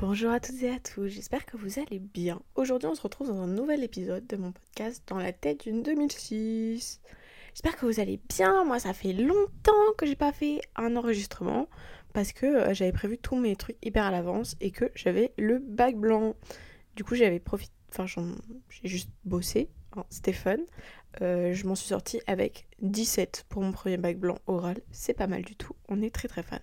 Bonjour à toutes et à tous, j'espère que vous allez bien. Aujourd'hui on se retrouve dans un nouvel épisode de mon podcast Dans la tête d'une 2006. J'espère que vous allez bien, moi ça fait longtemps que j'ai pas fait un enregistrement parce que euh, j'avais prévu tous mes trucs hyper à l'avance et que j'avais le bac blanc. Du coup j'avais profité, enfin j'ai juste bossé, hein, c'était fun. Euh, je m'en suis sortie avec 17 pour mon premier bac blanc oral, c'est pas mal du tout, on est très très fan.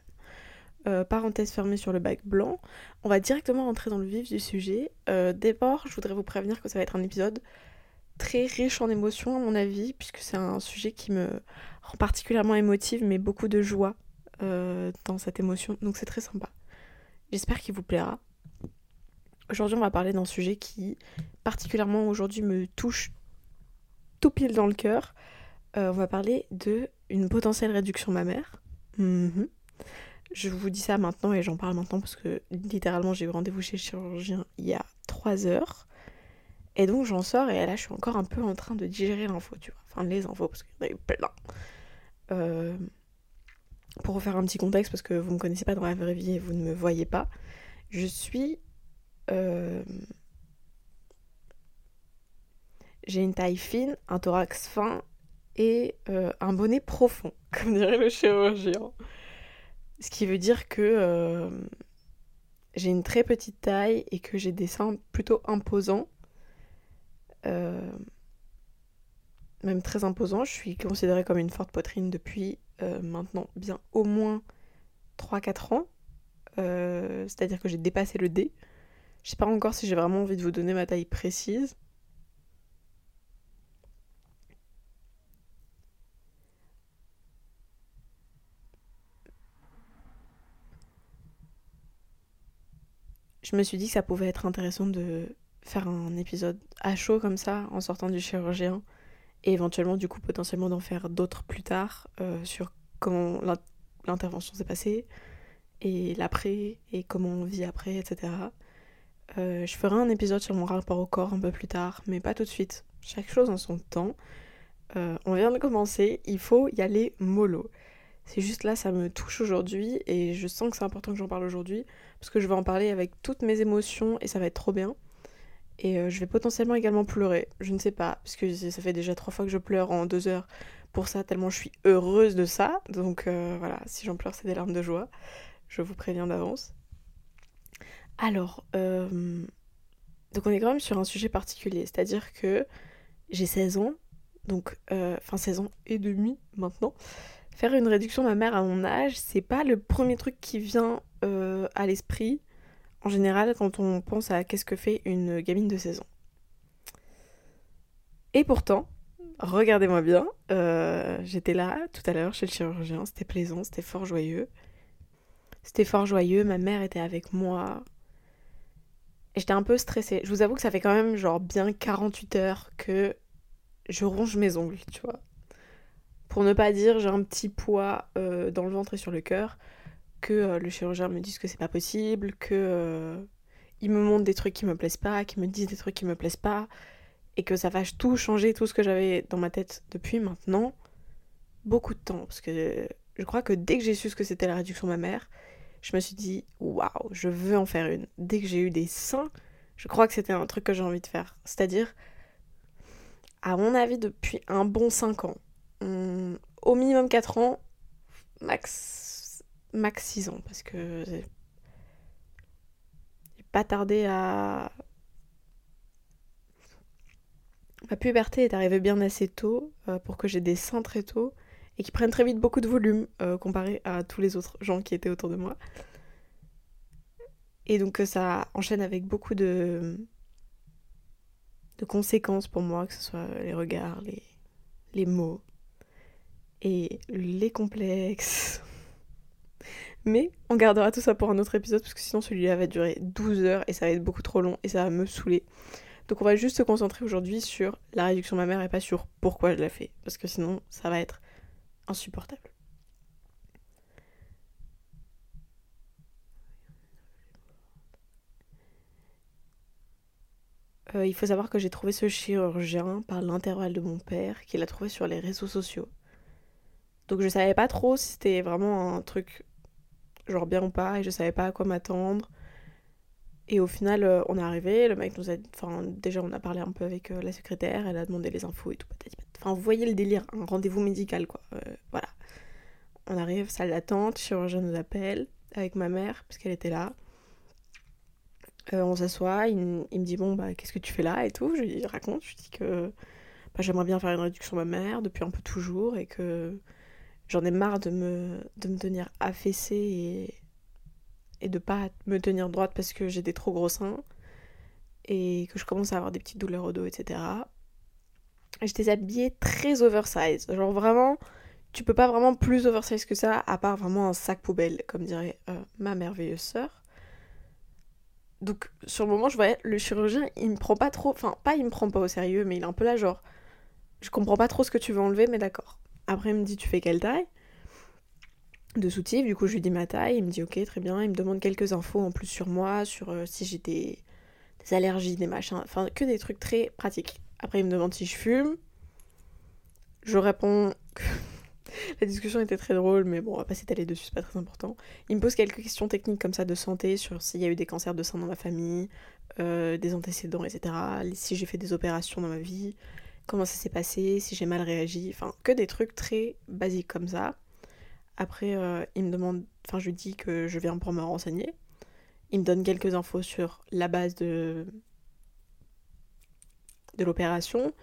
Euh, parenthèse fermée sur le bac blanc, on va directement rentrer dans le vif du sujet. Euh, D'abord, je voudrais vous prévenir que ça va être un épisode très riche en émotions à mon avis, puisque c'est un sujet qui me rend particulièrement émotive, mais beaucoup de joie euh, dans cette émotion, donc c'est très sympa. J'espère qu'il vous plaira. Aujourd'hui, on va parler d'un sujet qui particulièrement aujourd'hui me touche tout pile dans le cœur. on va parler de une potentielle réduction mammaire. Mm je vous dis ça maintenant et j'en parle maintenant parce que littéralement j'ai eu rendez-vous chez le chirurgien il y a 3 heures. Et donc j'en sors et là je suis encore un peu en train de digérer l'info, tu vois. Enfin les infos parce qu'il y en a eu plein. Euh, pour refaire un petit contexte parce que vous ne me connaissez pas dans la vraie vie et vous ne me voyez pas, je suis... Euh, j'ai une taille fine, un thorax fin et euh, un bonnet profond, comme dirait le chirurgien. Ce qui veut dire que euh, j'ai une très petite taille et que j'ai des seins plutôt imposants. Euh, même très imposants. Je suis considérée comme une forte poitrine depuis euh, maintenant bien au moins 3-4 ans. C'est-à-dire que j'ai dépassé le D. Je sais pas encore si j'ai vraiment envie de vous donner ma taille précise. Je me suis dit que ça pouvait être intéressant de faire un épisode à chaud comme ça en sortant du chirurgien et éventuellement du coup potentiellement d'en faire d'autres plus tard euh, sur comment l'intervention s'est passée et l'après et comment on vit après etc. Euh, je ferai un épisode sur mon rapport au corps un peu plus tard mais pas tout de suite. Chaque chose en son temps. Euh, on vient de commencer, il faut y aller mollo. C'est juste là, ça me touche aujourd'hui et je sens que c'est important que j'en parle aujourd'hui parce que je vais en parler avec toutes mes émotions et ça va être trop bien. Et euh, je vais potentiellement également pleurer, je ne sais pas, parce que ça fait déjà trois fois que je pleure en deux heures pour ça, tellement je suis heureuse de ça. Donc euh, voilà, si j'en pleure, c'est des larmes de joie. Je vous préviens d'avance. Alors, euh, donc on est quand même sur un sujet particulier, c'est-à-dire que j'ai 16 ans, donc, enfin 16 ans et demi maintenant. Faire une réduction mammaire à mon âge, c'est pas le premier truc qui vient euh, à l'esprit en général quand on pense à qu'est-ce que fait une gamine de 16 ans. Et pourtant, regardez-moi bien, euh, j'étais là tout à l'heure chez le chirurgien, c'était plaisant, c'était fort joyeux. C'était fort joyeux, ma mère était avec moi. J'étais un peu stressée. Je vous avoue que ça fait quand même genre bien 48 heures que je ronge mes ongles, tu vois. Pour ne pas dire j'ai un petit poids euh, dans le ventre et sur le cœur, que euh, le chirurgien me dise que c'est pas possible, que euh, il me montre des trucs qui me plaisent pas, qu'il me dise des trucs qui me plaisent pas, et que ça fasse tout changer, tout ce que j'avais dans ma tête depuis maintenant beaucoup de temps. Parce que je crois que dès que j'ai su ce que c'était la réduction mammaire, je me suis dit waouh, je veux en faire une. Dès que j'ai eu des seins, je crois que c'était un truc que j'ai envie de faire. C'est-à-dire, à mon avis, depuis un bon 5 ans, au minimum 4 ans, max, max 6 ans, parce que j'ai pas tardé à. Ma puberté est arrivée bien assez tôt euh, pour que j'ai des seins très tôt et qui prennent très vite beaucoup de volume euh, comparé à tous les autres gens qui étaient autour de moi. Et donc euh, ça enchaîne avec beaucoup de, de conséquences pour moi, que ce soit les regards, les, les mots, et les complexes. Mais on gardera tout ça pour un autre épisode parce que sinon celui-là va durer 12 heures et ça va être beaucoup trop long et ça va me saouler. Donc on va juste se concentrer aujourd'hui sur la réduction mammaire et pas sur pourquoi je la fais parce que sinon ça va être insupportable. Euh, il faut savoir que j'ai trouvé ce chirurgien par l'intervalle de mon père, qu'il a trouvé sur les réseaux sociaux. Donc je savais pas trop si c'était vraiment un truc genre bien ou pas et je savais pas à quoi m'attendre. Et au final, euh, on est arrivé, le mec nous a... Enfin, déjà, on a parlé un peu avec euh, la secrétaire, elle a demandé les infos et tout. Enfin, vous voyez le délire, un rendez-vous médical, quoi. Euh, voilà. On arrive, salle d'attente, chirurgien nous appelle, avec ma mère, parce qu'elle était là. on s'assoit, il, me dit, bon, bah, qu'est-ce que tu fais là et tout? Je lui raconte, je lui dis que bah, j'aimerais bien faire une réduction mammaire depuis un peu toujours et que j'en ai marre de me, tenir affaissée et et de pas me tenir droite parce que j'ai des trop gros seins et que je commence à avoir des petites douleurs au dos, etc. J'étais habillée très oversize. Genre vraiment, tu peux pas vraiment plus oversize que ça, à part vraiment un sac poubelle, comme dirait euh, ma merveilleuse sœur. Donc sur le moment, je voyais le chirurgien, il me prend pas trop, enfin pas il me prend pas au sérieux, mais il est un peu là genre, je comprends pas trop ce que tu veux enlever, mais d'accord. Après il me dit tu fais quelle taille? De soutif. Du coup, je lui dis ma taille. Il me dit ok, très bien. Il me demande quelques infos en plus sur moi, sur euh, si j'ai des, allergies, des machins. Enfin, que des trucs très pratiques. Après, il me demande si je fume. Je réponds que la discussion était très drôle, mais bon, on va pas s'étaler dessus, c'est pas très important. Il me pose quelques questions techniques comme ça de santé, sur s'il y a eu des cancers de sein dans ma famille, euh, des antécédents, etc. Si j'ai fait des opérations dans ma vie, comment ça s'est passé, si j'ai mal réagi. Enfin, que des trucs très basiques comme ça. Après, euh, il me demande, enfin, je lui dis que je viens pour me renseigner. Il me donne quelques infos sur la base de, de l'opération,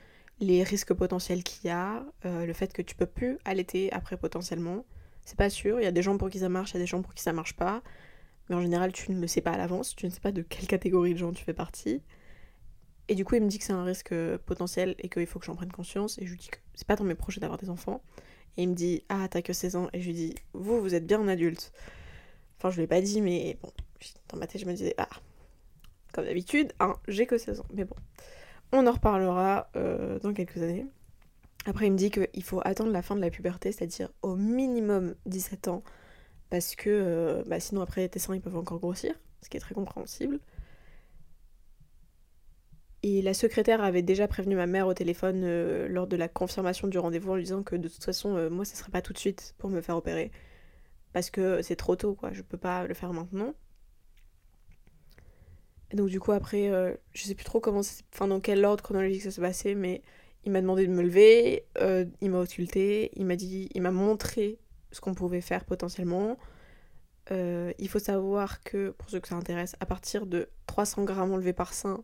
les risques potentiels qu'il y a, euh, le fait que tu peux plus allaiter après potentiellement. C'est pas sûr, il y a des gens pour qui ça marche, il y a des gens pour qui ça marche pas. Mais en général, tu ne le sais pas à l'avance, tu ne sais pas de quelle catégorie de gens tu fais partie. Et du coup, il me dit que c'est un risque potentiel et qu'il faut que j'en prenne conscience. Et je lui dis que c'est pas dans mes projets d'avoir des enfants. Et il me dit Ah, t'as que 16 ans. Et je lui dis Vous, vous êtes bien un adulte. Enfin, je lui ai pas dit, mais bon, dans ma tête, je me disais Ah, comme d'habitude, hein, j'ai que 16 ans. Mais bon, on en reparlera euh, dans quelques années. Après, il me dit qu'il faut attendre la fin de la puberté, c'est-à-dire au minimum 17 ans, parce que euh, bah, sinon, après, tes seins ils peuvent encore grossir, ce qui est très compréhensible. Et la secrétaire avait déjà prévenu ma mère au téléphone euh, lors de la confirmation du rendez-vous en lui disant que de toute façon, euh, moi, ce serait pas tout de suite pour me faire opérer. Parce que c'est trop tôt, quoi. Je peux pas le faire maintenant. Et donc, du coup, après, euh, je sais plus trop comment, enfin, dans quel ordre chronologique ça s'est passé, mais il m'a demandé de me lever, il m'a ausculté, il m'a dit, il m'a montré ce qu'on pouvait faire potentiellement. il faut savoir que, pour ceux que ça intéresse, à partir de 300 grammes enlevés par sein,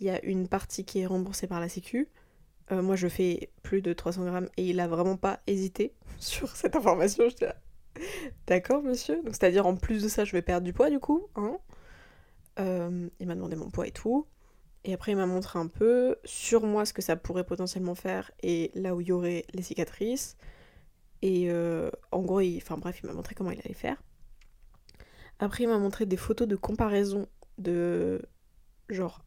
il y a une partie qui est remboursée par la Sécu. Euh, moi, je fais plus de 300 grammes et il a vraiment pas hésité sur cette information. Je d'accord, monsieur. Donc, c'est-à-dire, en plus de ça, je vais perdre du poids du coup. Hein euh, il m'a demandé mon poids et tout. Et après, il m'a montré un peu sur moi ce que ça pourrait potentiellement faire et là où il y aurait les cicatrices. Et euh, en gros, il... enfin bref, il m'a montré comment il allait faire. Après, il m'a montré des photos de comparaison de genre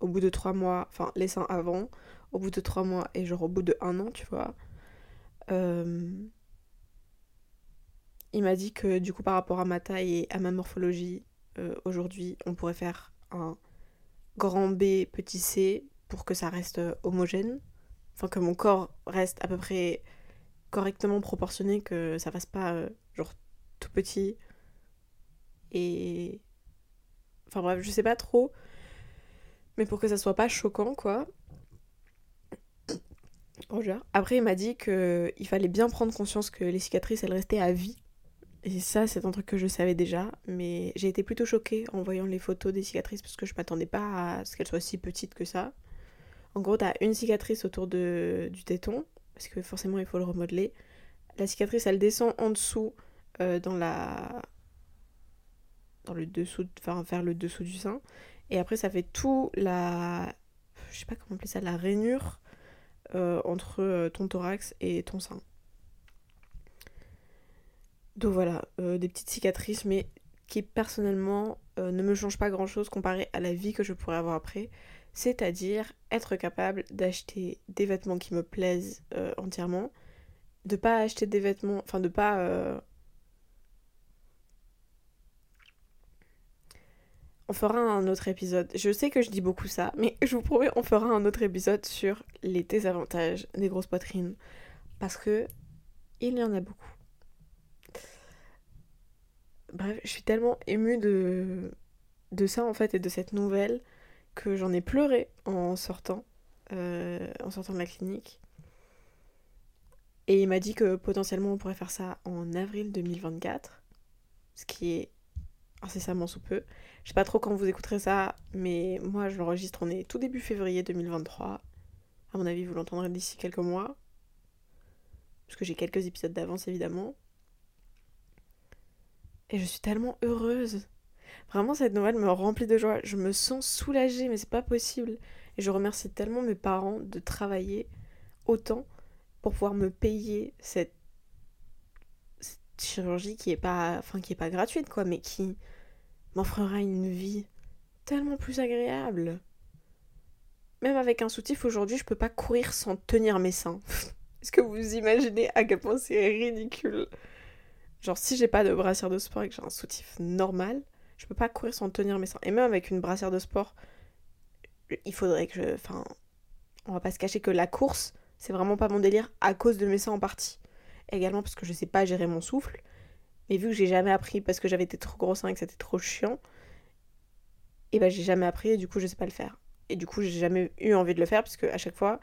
au bout de trois mois, enfin les seins avant, au bout de trois mois et genre au bout de un an, tu vois. Euh, il m'a dit que du coup par rapport à ma taille et à ma morphologie, euh, aujourd'hui on pourrait faire un grand B petit C pour que ça reste homogène. Enfin que mon corps reste à peu près correctement proportionné, que ça fasse pas euh, genre tout petit. Et... Enfin bref, je sais pas trop mais pour que ça soit pas choquant, quoi. Après, il m'a dit qu'il fallait bien prendre conscience que les cicatrices, elles restaient à vie. Et ça, c'est un truc que je savais déjà, mais j'ai été plutôt choquée en voyant les photos des cicatrices parce que je m'attendais pas à ce qu'elles soient si petites que ça. En gros, t'as une cicatrice autour du téton, parce que forcément, il faut le remodeler. La cicatrice, elle descend en dessous, euh, dans la. dans le dessous, enfin, vers le dessous du sein. Et après, ça fait tout la. Je sais pas comment appeler ça, la rainure euh, entre euh, ton thorax et ton sein. Donc voilà, euh, des petites cicatrices, mais qui personnellement ne me changent pas grand chose comparé à la vie que je pourrais avoir après. C'est-à-dire être capable d'acheter des vêtements qui me plaisent entièrement, de pas acheter des vêtements, enfin de pas on fera un autre épisode. Je sais que je dis beaucoup ça, mais je vous promets, on fera un autre épisode sur les désavantages des grosses poitrines. Parce que il y en a beaucoup. Bref, je suis tellement émue de, ça en fait et de cette nouvelle que j'en ai pleuré en sortant, euh, en sortant de la clinique. Et il m'a dit que potentiellement on pourrait faire ça en avril 2024, ce qui est incessamment sous peu. Je sais pas trop quand vous écouterez ça, mais moi je l'enregistre, on est tout début février 2023. À mon avis, vous l'entendrez d'ici quelques mois. Parce que j'ai quelques épisodes d'avance évidemment. Et je suis tellement heureuse. Vraiment, cette nouvelle me remplit de joie. Je me sens soulagée, mais c'est pas possible. Et je remercie tellement mes parents de travailler autant pour pouvoir me payer cette, chirurgie qui est pas, enfin, qui est pas gratuite, quoi, mais qui m'offrera une vie tellement plus agréable. Même avec un soutif aujourd'hui, je peux pas courir sans tenir mes seins. Est-ce que vous imaginez à quel point c'est ridicule? Genre, si j'ai pas de brassière de sport et que j'ai un soutif normal, je peux pas courir sans tenir mes seins. Et même avec une brassière de sport, il faudrait que je. Enfin, on va pas se cacher que la course, c'est vraiment pas mon délire à cause de mes seins en partie. Également parce que je sais pas gérer mon souffle. Mais vu que j'ai jamais appris parce que j'avais été trop gros seins et que c'était trop chiant, et ben j'ai jamais appris et du coup je sais pas le faire. Et du coup j'ai jamais eu envie de le faire parce que à chaque fois,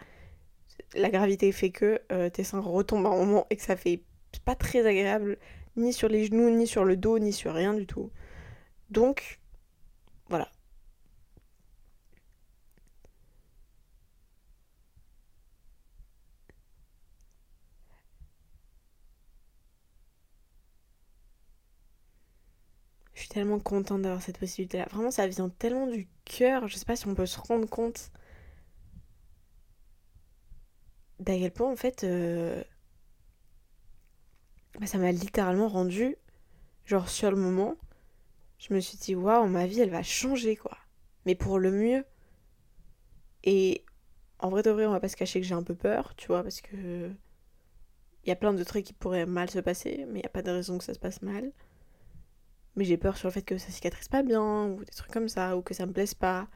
la gravité fait que euh, tes seins retombent à un moment et que ça fait pas très agréable ni sur les genoux, ni sur le dos, ni sur rien du tout. Donc, voilà. Tellement contente d'avoir cette possibilité-là. Vraiment, ça vient tellement du cœur. Je sais pas si on peut se rendre compte d'à quel point, en fait, euh, bah, ça m'a littéralement rendu, genre sur le moment, je me suis dit, waouh, ma vie, elle va changer, quoi. Mais pour le mieux. Et en vrai de vrai, on va pas se cacher que j'ai un peu peur, tu vois, parce que. Il y a plein de trucs qui pourraient mal se passer, mais il n'y a pas de raison que ça se passe mal. Mais j'ai peur sur le fait que ça cicatrise pas bien, ou des trucs comme ça, ou que ça me plaise pas,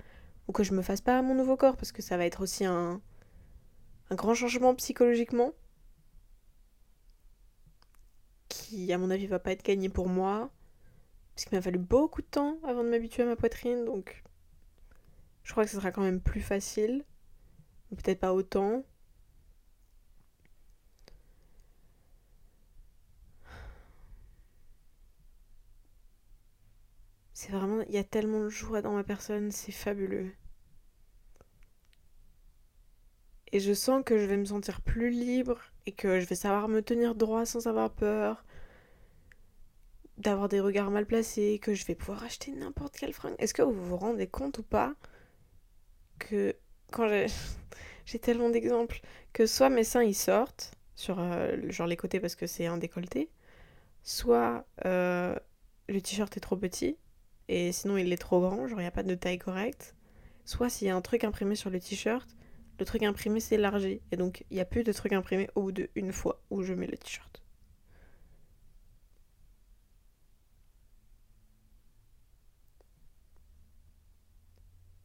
ou que je me fasse pas mon nouveau corps, parce que ça va être aussi un, un grand changement psychologiquement qui, à mon avis, va pas être gagné pour moi. Parce qu'il m'a fallu beaucoup de temps avant de m'habituer à ma poitrine, donc je crois que ce sera quand même plus facile. Peut-être pas autant. C'est vraiment. Il y a tellement de joie dans ma personne, c'est fabuleux. Et je sens que je vais me sentir plus libre et que je vais savoir me tenir droit sans avoir peur d'avoir des regards mal placés, que je vais pouvoir acheter n'importe quelle fringue. Est-ce que vous vous rendez compte ou pas que quand j'ai j'ai tellement d'exemples que soit mes seins ils sortent sur euh, genre les côtés parce que c'est un décolleté, soit euh, le t-shirt est trop petit et sinon il est trop grand, genre il n'y a pas de taille correcte, soit s'il y a un truc imprimé sur le t-shirt le truc imprimé s'est élargi. Et donc, il n'y a plus de truc imprimé au bout d'une fois où je mets le t-shirt.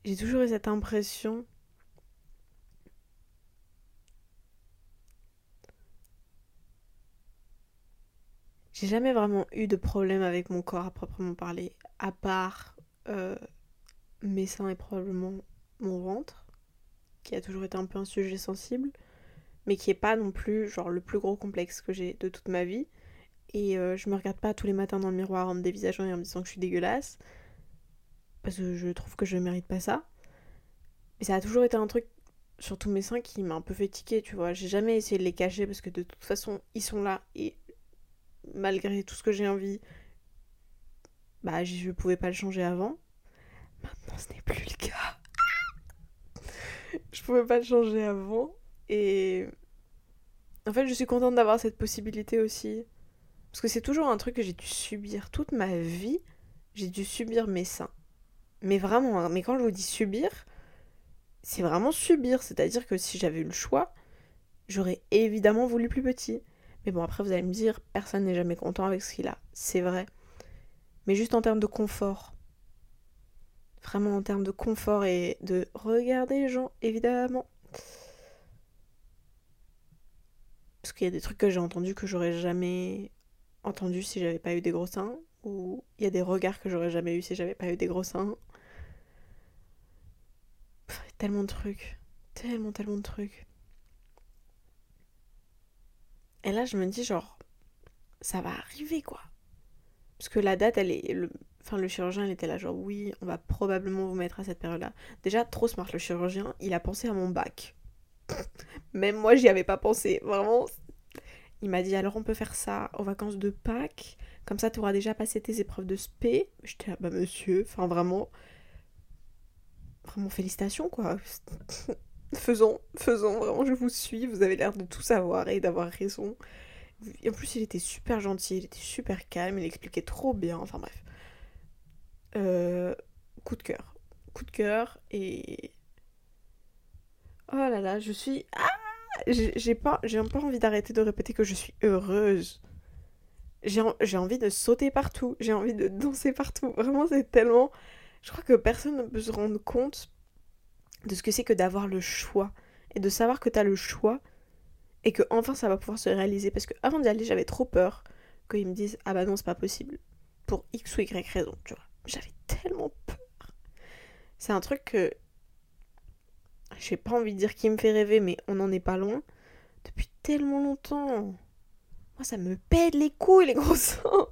J'ai toujours eu cette impression J'ai jamais vraiment eu de problème avec mon corps à proprement parler, à part euh, mes seins et probablement mon ventre qui a toujours été un peu un sujet sensible, mais qui est pas non plus genre le plus gros complexe que j'ai de toute ma vie. Et euh, je me regarde pas tous les matins dans le miroir en me dévisageant et en me disant que je suis dégueulasse, parce que je trouve que je ne mérite pas ça. Mais ça a toujours été un truc, sur tous mes seins, qui m'a un peu fait tiquer, tu vois. J'ai jamais essayé de les cacher parce que de toute façon, ils sont là et malgré tout ce que j'ai envie, bah je pouvais pas le changer avant. Maintenant, ce n'est plus le cas je pouvais pas le changer avant. Et en fait, je suis contente d'avoir cette possibilité aussi. Parce que c'est toujours un truc que j'ai dû subir toute ma vie. J'ai dû subir mes seins. Mais vraiment, hein. mais quand je vous dis subir, c'est vraiment subir. C'est-à-dire que si j'avais eu le choix, j'aurais évidemment voulu plus petit. Mais bon, après, vous allez me dire, personne n'est jamais content avec ce qu'il a. C'est vrai. Mais juste en termes de confort. Vraiment en termes de confort et de regarder les gens, évidemment. Parce qu'il y a des trucs que j'ai entendus que j'aurais jamais entendu si j'avais pas eu des gros seins. où il y a des regards que j'aurais jamais eu si j'avais pas eu des gros seins. tellement de trucs. Tellement, tellement de trucs. Et là, je me dis, genre, ça va arriver, quoi. Parce que la date, elle est. Enfin, le chirurgien, il était là, genre, oui, on va probablement vous mettre à cette période-là. Déjà, trop smart, le chirurgien, il a pensé à mon bac. Même moi, j'y avais pas pensé. Vraiment. Il m'a dit, alors on peut faire ça aux vacances de Pâques. Comme ça, tu auras déjà passé tes épreuves de spé. J'étais là, bah monsieur, enfin vraiment. Vraiment félicitations, quoi. faisons, faisons, vraiment, je vous suis. Vous avez l'air de tout savoir et d'avoir raison. En plus, il était super gentil, il était super calme, il expliquait trop bien. Enfin bref. Euh, coup de cœur. Coup de cœur et. Oh là là, je suis. Ah J'ai pas, pas envie d'arrêter de répéter que je suis heureuse. J'ai envie de sauter partout, j'ai envie de danser partout. Vraiment, c'est tellement. Je crois que personne ne peut se rendre compte de ce que c'est que d'avoir le choix. Et de savoir que t'as le choix et que enfin ça va pouvoir se réaliser. Parce que avant d'y aller, j'avais trop peur qu'ils me disent Ah bah non, c'est pas possible. Pour X ou Y raison, tu vois. J'avais tellement peur. C'est un truc que. J'ai pas envie de dire qui me fait rêver, mais on n'en est pas loin. Depuis tellement longtemps. Moi, ça me pète les couilles, les gros seins.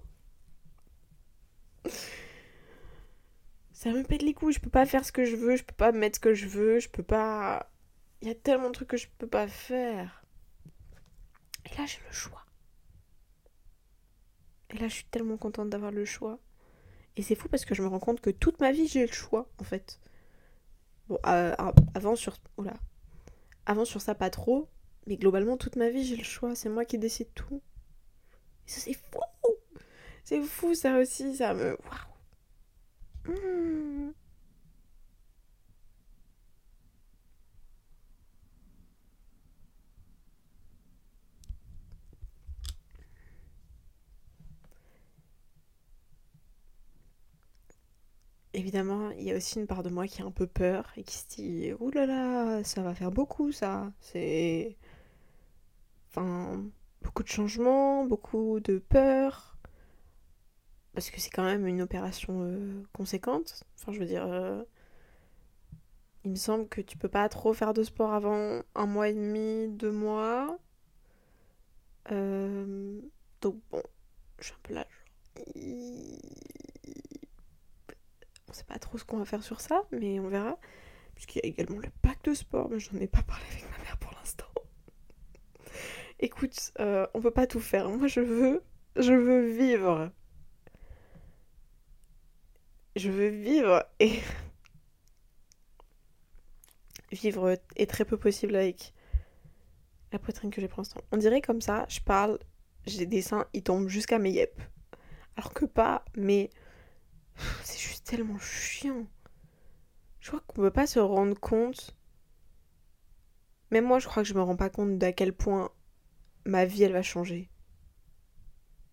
Ça me pète les couilles. Je peux pas faire ce que je veux, je peux pas mettre ce que je veux, je peux pas. Il y a tellement de trucs que je peux pas faire. Et là, j'ai le choix. Et là, je suis tellement contente d'avoir le choix. Et c'est fou parce que je me rends compte que toute ma vie, j'ai le choix, en fait. Bon, euh, avant sur... Oula. Avant sur ça, pas trop. Mais globalement, toute ma vie, j'ai le choix. C'est moi qui décide tout. C'est fou C'est fou, ça aussi. Ça me... Waouh mmh. Évidemment, il y a aussi une part de moi qui a un peu peur et qui se dit Ouh là là, ça va faire beaucoup ça. C'est. Enfin, beaucoup de changements, beaucoup de peur. Parce que c'est quand même une opération euh, conséquente. Enfin, je veux dire. Euh, il me semble que tu peux pas trop faire de sport avant un mois et demi, deux mois. Euh, donc bon, je suis un peu là. On sait pas trop ce qu'on va faire sur ça, mais on verra. Puisqu'il y a également le pack de sport, mais j'en ai pas parlé avec ma mère pour l'instant. Écoute, on peut pas tout faire. Moi, je veux, je veux vivre. Je veux vivre et vivre est très peu possible avec la poitrine que j'ai pour l'instant. On dirait comme ça, je parle, j'ai des seins, ils tombent jusqu'à mes yep. Alors que pas, mais c'est juste tellement chiant. Je crois qu'on peut pas se rendre compte. Même moi, je crois que je me rends pas compte d'à quel point ma vie, elle va changer.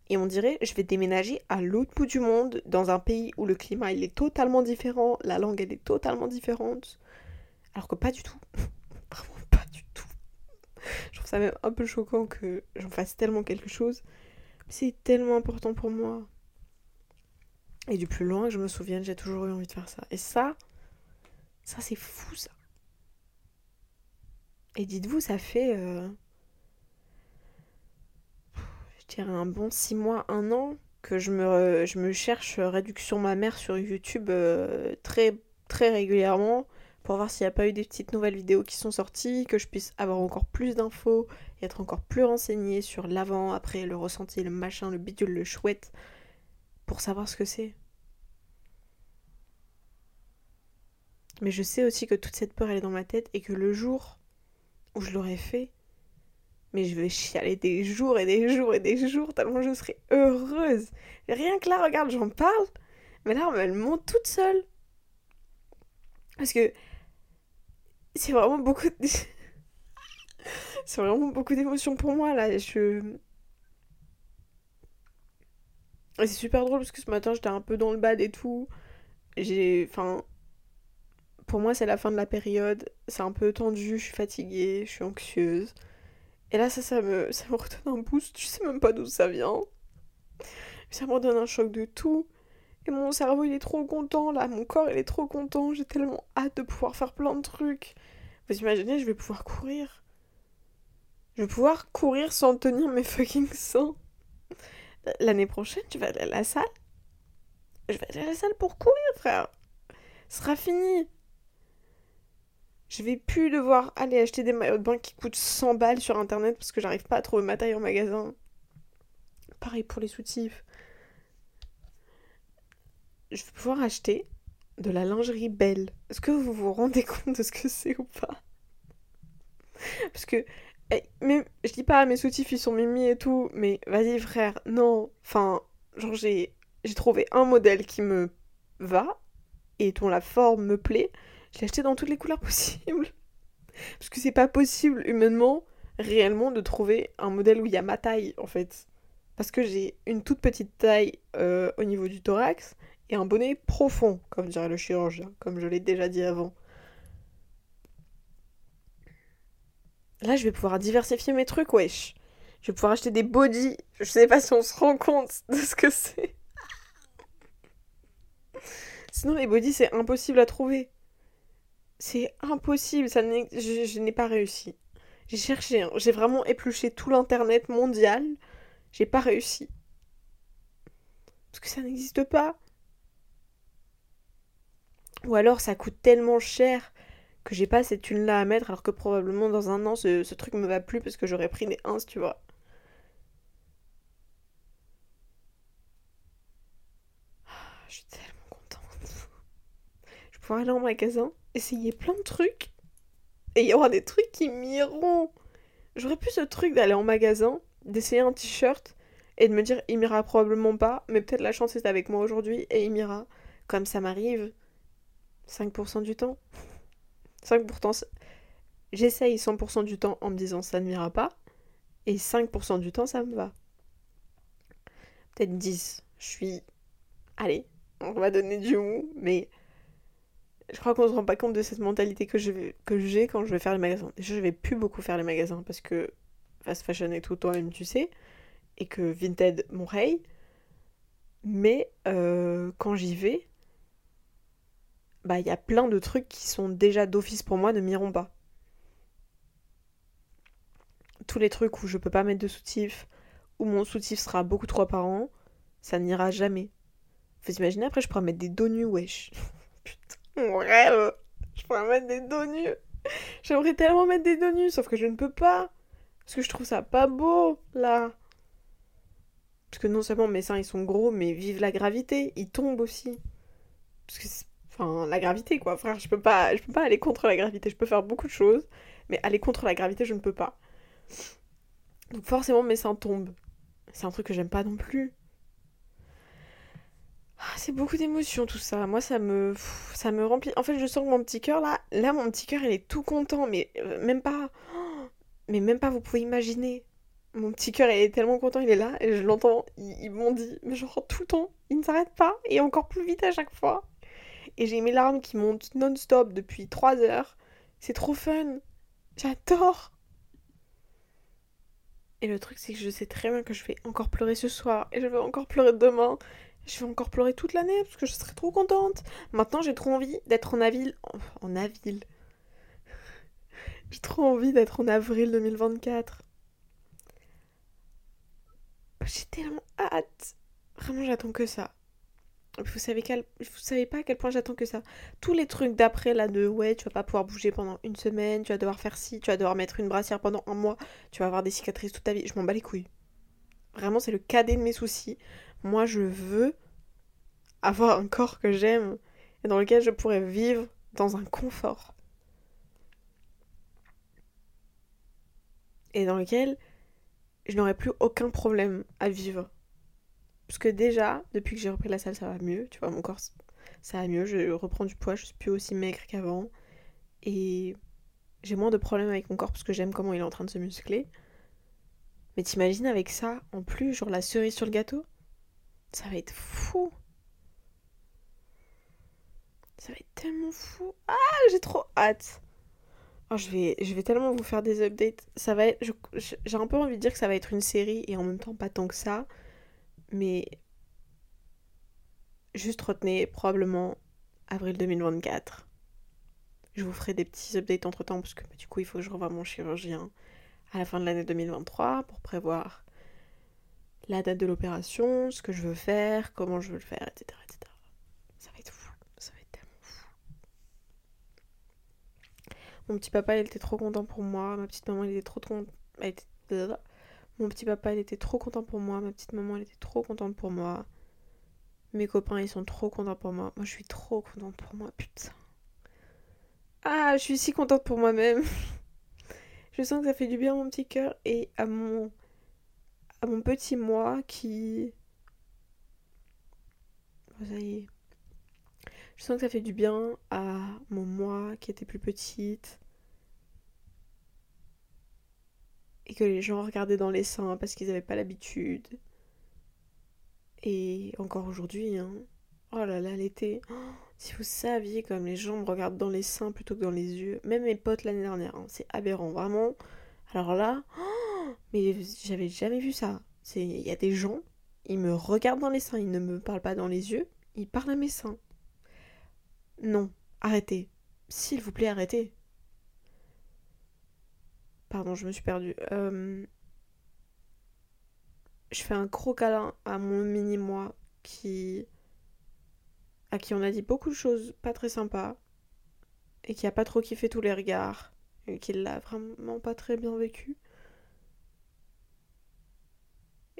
Et on dirait, je vais déménager à l'autre bout du monde, dans un pays où le climat, il est totalement différent, la langue, elle est totalement différente. Alors que pas du tout. Vraiment pas du tout. Je trouve ça même un peu choquant que j'en fasse tellement quelque chose. C'est tellement important pour moi. Et du plus loin que je me souvienne, j'ai toujours eu envie de faire ça. Et ça, ça c'est fou ça. Et dites-vous, ça fait, euh, dirais un bon six mois, un an que je me, cherche réduction mammaire sur YouTube euh, très, très régulièrement pour voir s'il n'y a pas eu des petites nouvelles vidéos qui sont sorties, que je puisse avoir encore plus d'infos et être encore plus renseignée sur l'avant, après, le ressenti, le machin, le bidule, le chouette pour savoir ce que c'est. Mais je sais aussi que toute cette peur elle est dans ma tête et que le jour où je l'aurai fait, mais je vais chialer des jours et des jours et des jours tellement je serai heureuse. rien que là, regarde, j'en parle, mais là, elle monte toute seule. Parce que c'est vraiment beaucoup c'est vraiment beaucoup d'émotions pour moi là. C'est super drôle parce que ce matin j'étais un peu dans le bad et tout. J'ai. Enfin. Pour moi, c'est la fin de la période. C'est un peu tendu, je suis fatiguée, je suis anxieuse. Et là, ça, ça me, ça me redonne un boost. Je sais même pas d'où ça vient. Ça me redonne un choc de tout. Et mon cerveau, il est trop content, là. Mon corps, il est trop content. J'ai tellement hâte de pouvoir faire plein de trucs. Vous imaginez, je vais pouvoir courir. Je vais pouvoir courir sans tenir mes fucking seins. L'année prochaine, tu vas aller à la salle. Je vais aller à la salle pour courir, frère. Ce sera fini. Je vais plus devoir aller acheter des maillots de bain qui coûtent 100 balles sur internet parce que j'arrive pas à trouver ma taille en magasin. Pareil pour les soutifs. Je vais pouvoir acheter de la lingerie belle. Est-ce que vous vous rendez compte de ce que c'est ou pas? Parce que eh, mais, je dis pas, mes soutifs ils sont mimi et tout, mais vas-y frère, non. Enfin, genre j'ai trouvé un modèle qui me va et dont la forme me plaît. Je l'ai acheté dans toutes les couleurs possibles. Parce que c'est pas possible humainement, réellement, de trouver un modèle où il y a ma taille en fait. Parce que j'ai une toute petite taille euh, au niveau du thorax et un bonnet profond, comme dirait le chirurgien, comme je l'ai déjà dit avant. Là, je vais pouvoir diversifier mes trucs, wesh. Je vais pouvoir acheter des body. Je sais pas si on se rend compte de ce que c'est. Sinon, les body, c'est impossible à trouver. C'est impossible. Ça je, je n'ai pas réussi. J'ai cherché. Hein. J'ai vraiment épluché tout l'internet mondial. J'ai pas réussi. Parce que ça n'existe pas. Ou alors ça coûte tellement cher que j'ai pas cette thune là à mettre alors que probablement dans un an ce, truc me va plus parce que j'aurais pris des 1 tu vois. Ah. Aller en magasin, essayer plein de trucs et il y aura des trucs qui m'iront. J'aurais plus ce truc d'aller en magasin, d'essayer un t-shirt et de me dire il m'ira probablement pas, mais peut-être la chance est avec moi aujourd'hui et il m'ira. Comme ça m'arrive 5% du temps. 5%, j'essaye 100% du temps en me disant ça ne m'ira pas, et 5% du temps ça me va. Peut-être 10. Je suis. Allez, on va donner du mou, mais je crois qu'on se rend pas compte de cette mentalité que j'ai quand je vais faire les magasins. Déjà, je vais plus beaucoup faire les magasins parce que fast fashion et tout, toi-même tu sais, et que Vinted m'oreille. Mais euh, quand j'y vais, bah il y a plein de trucs qui sont déjà d'office pour moi ne m'iront pas. Tous les trucs où je peux pas mettre de soutif, où mon soutif sera beaucoup trop apparent, ça n'ira jamais. Vous imaginez après je pourrais mettre des dos nus, wesh. Mon rêve Je pourrais mettre des dos nus J'aimerais tellement mettre des dos nus, sauf que je ne peux pas. Parce que je trouve ça pas beau, là. Parce que non seulement mes seins ils sont gros, mais vive la gravité, ils tombent aussi. Parce que Enfin, la gravité, quoi, frère. Je peux pas, je peux pas aller contre la gravité. Je peux faire beaucoup de choses, mais aller contre la gravité, je ne peux pas. Donc forcément, mes seins tombent. C'est un truc que j'aime pas non plus. Ah, c'est beaucoup d'émotions tout ça. Moi, ça me, remplit. En fait, je sens que mon petit cœur là, là, mon petit cœur, il est tout content, mais euh, même pas, mais même pas. Vous pouvez imaginer. Mon petit cœur, il est tellement content, il est là, et je l'entends. Il, m'ont dit, mais genre tout le temps, il ne s'arrête pas, et encore plus vite à chaque fois et j'ai mes larmes qui montent non-stop depuis 3 heures. C'est trop fun. J'adore. Et le truc, c'est que je sais très bien que je vais encore pleurer ce soir et je vais encore pleurer demain. Je vais encore pleurer toute l'année parce que je serai trop contente. Maintenant, j'ai trop envie d'être en avril. En avril. j'ai trop envie d'être en avril 2024. J'ai tellement hâte. Vraiment, j'attends que ça. Vous savez, vous savez pas à quel point j'attends que ça. Tous les trucs d'après, là, de ouais, tu vas pas pouvoir bouger pendant une semaine, tu vas devoir faire ci, tu vas devoir mettre une brassière pendant un mois, tu vas avoir des cicatrices toute ta vie. Je m'en bats les couilles. Vraiment, c'est le cadet de mes soucis. Moi, je veux avoir un corps que j'aime et dans lequel je pourrais vivre dans un confort. Et dans lequel je n'aurais plus aucun problème à vivre. Parce que déjà, depuis que j'ai repris la salle, ça va mieux. Tu vois, mon corps, ça va mieux. Je reprends du poids, je suis plus aussi maigre qu'avant. Et j'ai moins de problèmes avec mon corps parce que j'aime comment il est en train de se muscler. Mais t'imagines avec ça, en plus, genre la cerise sur le gâteau? Ça va être fou. Ça va être tellement fou. Ah, j'ai trop hâte. Oh, je vais, je vais tellement vous faire des updates. Ça va j'ai un peu envie de dire que ça va être une série et en même temps pas tant que ça mais juste retenez probablement avril 2024. Je vous ferai des petits updates entre temps parce que bah, du coup il faut que je revoie mon chirurgien à la fin de l'année 2023 pour prévoir la date de l'opération, ce que je veux faire, comment je veux le faire, etc. etc. Ça va être fou, ça va être tellement fou. Mon petit papa il était trop content pour moi, ma petite maman elle était trop contente. Mon petit papa il était trop content pour moi, ma petite maman elle était trop contente pour moi. Mes copains, ils sont trop contents pour moi. Moi, je suis trop contente pour moi, putain. Ah, je suis si contente pour moi-même. je sens que ça fait du bien à mon petit cœur et à mon à mon petit moi qui oh, ça y est. Je sens que ça fait du bien à mon moi qui était plus petite. Et que les gens regardaient dans les seins parce qu'ils n'avaient pas l'habitude. Et encore aujourd'hui, hein. Oh là là, l'été. Si vous saviez comme les gens me regardent dans les seins plutôt que dans les yeux. Même mes potes l'année dernière, hein, c'est aberrant, vraiment. Alors là, mais j'avais jamais vu ça. Il y a des gens, ils me regardent dans les seins, ils ne me parlent pas dans les yeux, ils parlent à mes seins. Non, arrêtez. S'il vous plaît, arrêtez. Pardon, je me suis perdue. Euh, je fais un gros câlin à mon mini-moi qui. à qui on a dit beaucoup de choses pas très sympas et qui a pas trop kiffé tous les regards et qui l'a vraiment pas très bien vécu.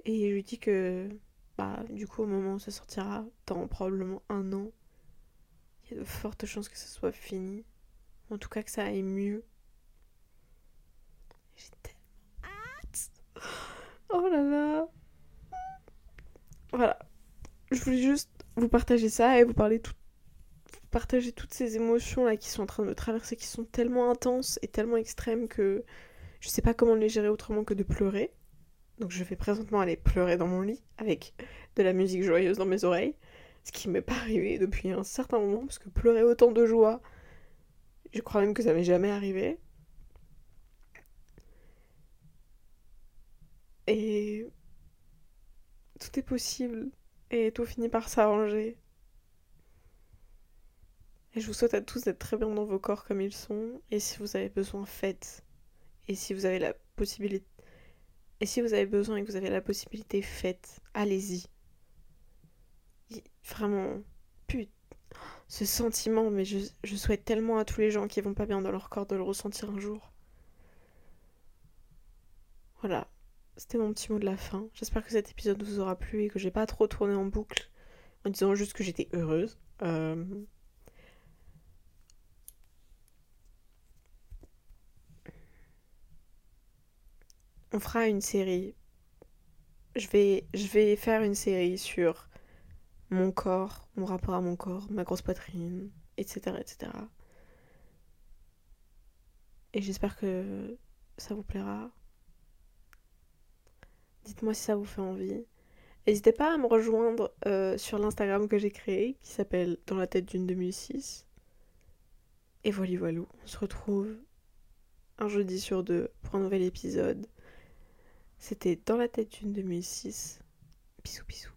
Et je lui dis que, bah, du coup, au moment où ça sortira, dans probablement un an, il y a de fortes chances que ça soit fini. En tout cas, que ça aille mieux. J'ai tellement hâte. Oh là là. Voilà. Je voulais juste vous partager ça et vous parler tout, partager toutes ces émotions là qui sont en train de me traverser, qui sont tellement intenses et tellement extrêmes que je sais pas comment les gérer autrement que de pleurer. Donc je vais présentement aller pleurer dans mon lit avec de la musique joyeuse dans mes oreilles, ce qui m'est pas arrivé depuis un certain moment parce que pleurer autant de joie, je crois même que ça m'est jamais arrivé. Et tout est possible et tout finit par s'arranger. Et je vous souhaite à tous d'être très bien dans vos corps comme ils sont. Et si vous avez besoin, faites. Et si vous avez la possibilité. Et si vous avez besoin et que vous avez la possibilité, faites. Allez-y. Vraiment. Putain. Ce sentiment, mais je, souhaite tellement à tous les gens qui vont pas bien dans leur corps de le ressentir un jour. Voilà. C'était mon petit mot de la fin. J'espère que cet épisode vous aura plu et que j'ai pas trop tourné en boucle en disant juste que j'étais heureuse. Euh, on fera une série. Je vais, je vais faire une série sur mon corps, mon rapport à mon corps, ma grosse poitrine, etc. etc. Et j'espère que ça vous plaira. Dites-moi si ça vous fait envie. N'hésitez pas à me rejoindre euh, sur l'Instagram que j'ai créé, qui s'appelle Dans la tête d'une 2006. Et voilà, voilà, on se retrouve un jeudi sur deux pour un nouvel épisode. C'était Dans la tête d'une 2006. Bisous, bisous.